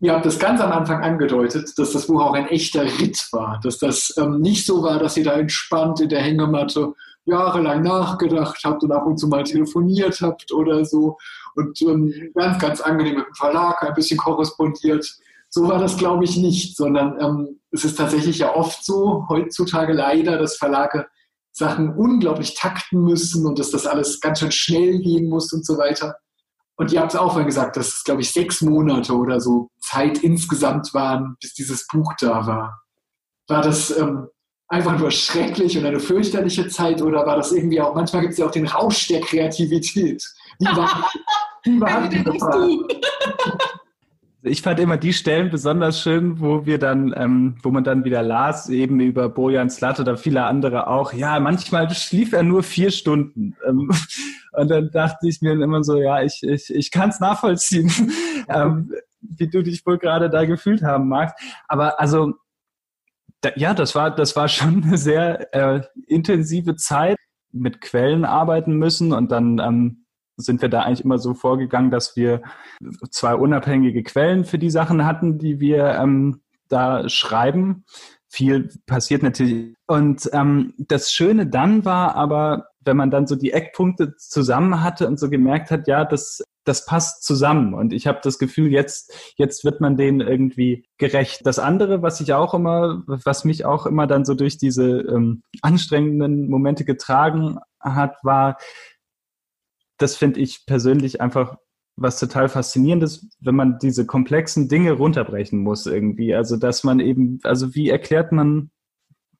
Ihr habt das ganz am Anfang angedeutet, dass das Buch auch ein echter Ritt war, dass das ähm, nicht so war, dass ihr da entspannt in der Hängematte jahrelang nachgedacht habt und ab und zu mal telefoniert habt oder so und ähm, ganz, ganz angenehm mit dem Verlag ein bisschen korrespondiert. So war das, glaube ich, nicht, sondern ähm, es ist tatsächlich ja oft so, heutzutage leider, dass Verlage Sachen unglaublich takten müssen und dass das alles ganz schön schnell gehen muss und so weiter. Und ihr habt es auch mal gesagt, dass es, glaube ich, sechs Monate oder so Zeit insgesamt waren, bis dieses Buch da war. War das ähm, einfach nur schrecklich und eine fürchterliche Zeit oder war das irgendwie auch, manchmal gibt es ja auch den Rausch der Kreativität. Wie war, wie war ich fand immer die Stellen besonders schön, wo wir dann, ähm, wo man dann wieder las, eben über Bojan Slat oder viele andere auch, ja, manchmal schlief er nur vier Stunden. Ähm, und dann dachte ich mir immer so, ja, ich, ich, ich kann es nachvollziehen, ähm, wie du dich wohl gerade da gefühlt haben magst. Aber also, da, ja, das war, das war schon eine sehr äh, intensive Zeit mit Quellen arbeiten müssen und dann ähm, sind wir da eigentlich immer so vorgegangen, dass wir zwei unabhängige Quellen für die Sachen hatten, die wir ähm, da schreiben. Viel passiert natürlich. Und ähm, das Schöne dann war aber, wenn man dann so die Eckpunkte zusammen hatte und so gemerkt hat, ja, das, das passt zusammen. Und ich habe das Gefühl, jetzt, jetzt wird man denen irgendwie gerecht. Das andere, was ich auch immer, was mich auch immer dann so durch diese ähm, anstrengenden Momente getragen hat, war, das finde ich persönlich einfach was total faszinierendes, wenn man diese komplexen Dinge runterbrechen muss irgendwie. Also dass man eben, also wie erklärt man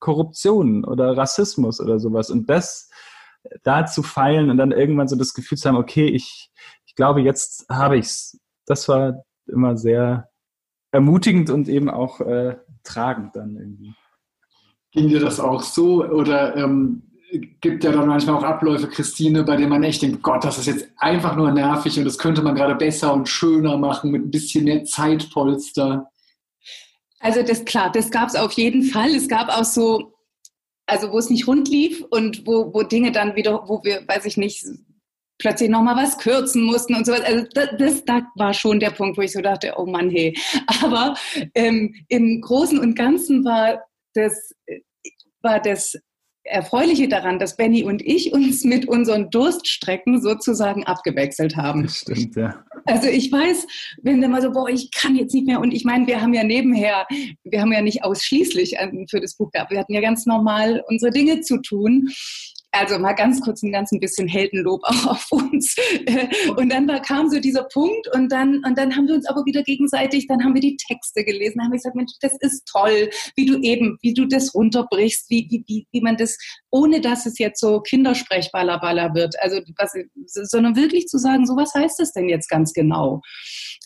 Korruption oder Rassismus oder sowas und das da zu feilen und dann irgendwann so das Gefühl zu haben, okay, ich, ich glaube, jetzt habe ich's. Das war immer sehr ermutigend und eben auch äh, tragend dann irgendwie. Ging dir das auch so oder ähm, gibt ja dann manchmal auch Abläufe, Christine, bei denen man echt denkt, Gott, das ist jetzt einfach nur nervig und das könnte man gerade besser und schöner machen mit ein bisschen mehr Zeitpolster. Also das klar, das gab es auf jeden Fall. Es gab auch so, also wo es nicht rund lief und wo, wo Dinge dann wieder, wo wir, weiß ich nicht, plötzlich nochmal was kürzen mussten und so was. Also das, das, da war schon der Punkt, wo ich so dachte, oh Mann, hey. Aber ähm, im Großen und Ganzen war das, war das Erfreuliche daran, dass Benny und ich uns mit unseren Durststrecken sozusagen abgewechselt haben. Das stimmt, ja. Also ich weiß, wenn wir mal so, boah, ich kann jetzt nicht mehr. Und ich meine, wir haben ja nebenher, wir haben ja nicht ausschließlich für das Buch gehabt. Wir hatten ja ganz normal unsere Dinge zu tun. Also mal ganz kurz ein ganz ein bisschen Heldenlob auch auf uns. Und dann kam so dieser Punkt und dann, und dann haben wir uns aber wieder gegenseitig, dann haben wir die Texte gelesen, haben wir gesagt, Mensch, das ist toll, wie du eben, wie du das runterbrichst, wie, wie, wie, wie man das, ohne dass es jetzt so Kindersprechballerballer wird, also was, sondern wirklich zu sagen, so was heißt das denn jetzt ganz genau?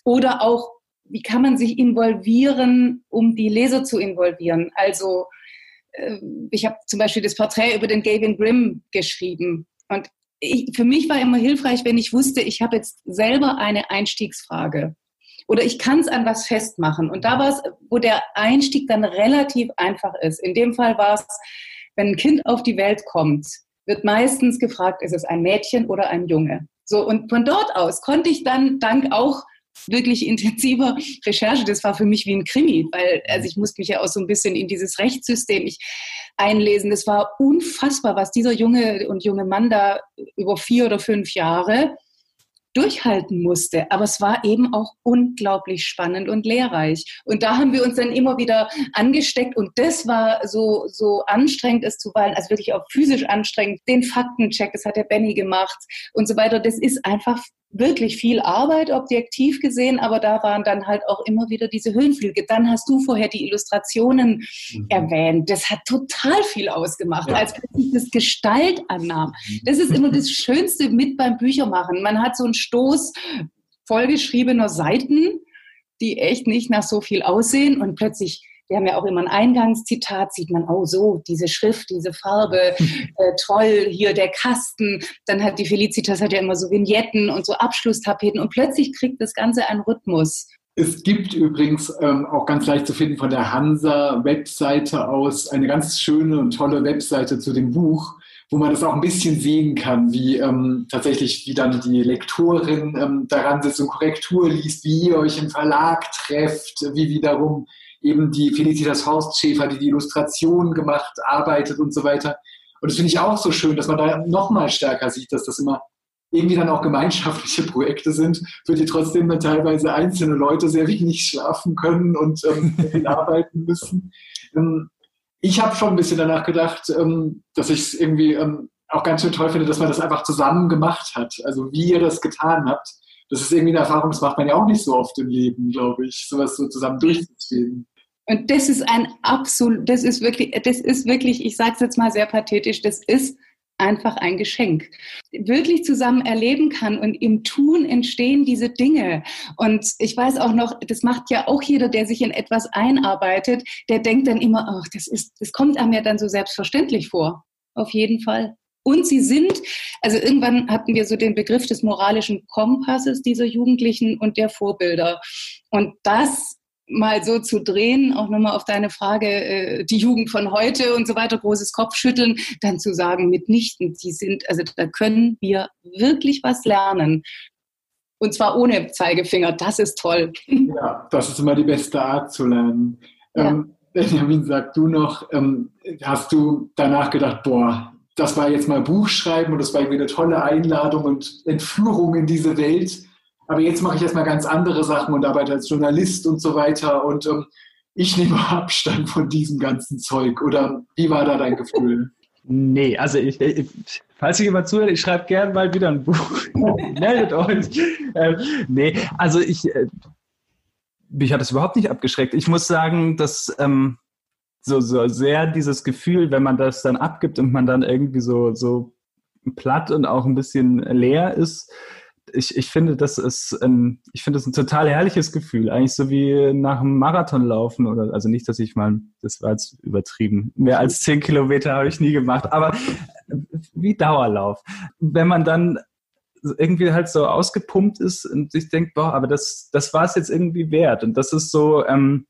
Oder auch, wie kann man sich involvieren, um die Leser zu involvieren? Also ich habe zum Beispiel das Porträt über den Gavin Grimm geschrieben. Und ich, für mich war immer hilfreich, wenn ich wusste, ich habe jetzt selber eine Einstiegsfrage. Oder ich kann es an was festmachen. Und da war es, wo der Einstieg dann relativ einfach ist. In dem Fall war es, wenn ein Kind auf die Welt kommt, wird meistens gefragt, ist es ein Mädchen oder ein Junge? So, und von dort aus konnte ich dann dank auch wirklich intensiver Recherche. Das war für mich wie ein Krimi, weil also ich musste mich ja auch so ein bisschen in dieses Rechtssystem ich einlesen. Das war unfassbar, was dieser junge und junge Mann da über vier oder fünf Jahre durchhalten musste. Aber es war eben auch unglaublich spannend und lehrreich. Und da haben wir uns dann immer wieder angesteckt und das war so, so anstrengend, es zu wallen, also wirklich auch physisch anstrengend. Den Faktencheck, das hat der Benny gemacht und so weiter. Das ist einfach wirklich viel Arbeit, objektiv gesehen, aber da waren dann halt auch immer wieder diese Höhenflüge. Dann hast du vorher die Illustrationen mhm. erwähnt. Das hat total viel ausgemacht, ja. als plötzlich das Gestalt annahm. Das ist immer das Schönste mit beim Büchermachen. Man hat so einen Stoß vollgeschriebener Seiten, die echt nicht nach so viel aussehen und plötzlich wir haben ja auch immer ein Eingangszitat, sieht man, oh so, diese Schrift, diese Farbe, äh, toll, hier der Kasten. Dann hat die Felicitas hat ja immer so Vignetten und so Abschlusstapeten und plötzlich kriegt das Ganze einen Rhythmus. Es gibt übrigens ähm, auch ganz leicht zu finden von der Hansa-Webseite aus eine ganz schöne und tolle Webseite zu dem Buch, wo man das auch ein bisschen sehen kann, wie ähm, tatsächlich, wie dann die Lektorin ähm, daran sitzt und Korrektur liest, wie ihr euch im Verlag trefft, wie wiederum eben die Felicitas Horstschäfer, die die Illustration gemacht, arbeitet und so weiter. Und das finde ich auch so schön, dass man da noch mal stärker sieht, dass das immer irgendwie dann auch gemeinschaftliche Projekte sind, für die trotzdem dann teilweise einzelne Leute sehr wenig schlafen können und ähm, arbeiten müssen. Ähm, ich habe schon ein bisschen danach gedacht, ähm, dass ich es irgendwie ähm, auch ganz schön toll finde, dass man das einfach zusammen gemacht hat. Also wie ihr das getan habt, das ist irgendwie eine Erfahrung, das macht man ja auch nicht so oft im Leben, glaube ich, sowas so zusammen durchzuziehen. Und das ist ein absolut, das ist wirklich, das ist wirklich, ich sage es jetzt mal sehr pathetisch, das ist einfach ein Geschenk. Wirklich zusammen erleben kann und im Tun entstehen diese Dinge. Und ich weiß auch noch, das macht ja auch jeder, der sich in etwas einarbeitet, der denkt dann immer, ach, das ist, das kommt einem ja dann so selbstverständlich vor. Auf jeden Fall. Und sie sind, also irgendwann hatten wir so den Begriff des moralischen Kompasses dieser Jugendlichen und der Vorbilder. Und das mal so zu drehen, auch nochmal auf deine Frage, äh, die Jugend von heute und so weiter, großes Kopfschütteln, dann zu sagen, mitnichten, die sind, also da können wir wirklich was lernen. Und zwar ohne Zeigefinger, das ist toll. Ja, das ist immer die beste Art zu lernen. Ja. Ähm, Benjamin, sag du noch, ähm, hast du danach gedacht, boah, das war jetzt mal Buchschreiben und das war irgendwie eine tolle Einladung und Entführung in diese Welt aber jetzt mache ich erstmal ganz andere Sachen und arbeite als Journalist und so weiter. Und ähm, ich nehme Abstand von diesem ganzen Zeug. Oder wie war da dein Gefühl? Nee, also ich, ich, falls ich jemand zuhört, ich schreibe gerne mal wieder ein Buch. Meldet euch. Ähm, nee, also ich, äh, mich hat das überhaupt nicht abgeschreckt. Ich muss sagen, dass ähm, so, so sehr dieses Gefühl, wenn man das dann abgibt und man dann irgendwie so, so platt und auch ein bisschen leer ist, ich, ich finde, das ist ein, ich finde das ein total herrliches Gefühl. Eigentlich so wie nach einem Marathon laufen oder, also nicht, dass ich mal, das war jetzt übertrieben. Mehr als zehn Kilometer habe ich nie gemacht, aber wie Dauerlauf. Wenn man dann irgendwie halt so ausgepumpt ist und sich denkt, boah, aber das, das war es jetzt irgendwie wert. Und das ist so, ähm,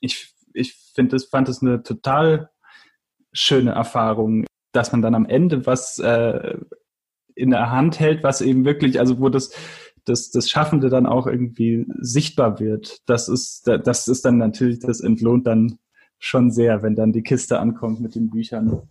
ich, ich finde, das fand es eine total schöne Erfahrung, dass man dann am Ende was äh, in der Hand hält, was eben wirklich, also wo das, das, das Schaffende dann auch irgendwie sichtbar wird. Das ist, das ist dann natürlich, das entlohnt dann schon sehr, wenn dann die Kiste ankommt mit den Büchern.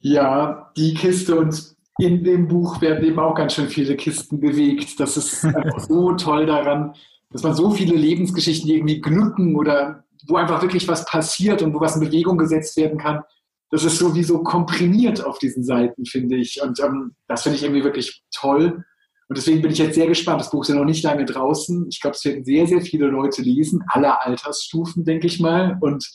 Ja, die Kiste und in dem Buch werden eben auch ganz schön viele Kisten bewegt. Das ist einfach so toll daran, dass man so viele Lebensgeschichten irgendwie glücken oder wo einfach wirklich was passiert und wo was in Bewegung gesetzt werden kann, das ist sowieso komprimiert auf diesen Seiten, finde ich. Und ähm, das finde ich irgendwie wirklich toll. Und deswegen bin ich jetzt sehr gespannt. Das Buch ist ja noch nicht lange draußen. Ich glaube, es werden sehr, sehr viele Leute lesen, aller Altersstufen, denke ich mal. Und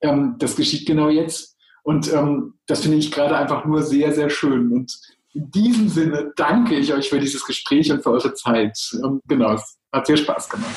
ähm, das geschieht genau jetzt. Und ähm, das finde ich gerade einfach nur sehr, sehr schön. Und in diesem Sinne danke ich euch für dieses Gespräch und für eure Zeit. Und genau, es hat sehr Spaß gemacht.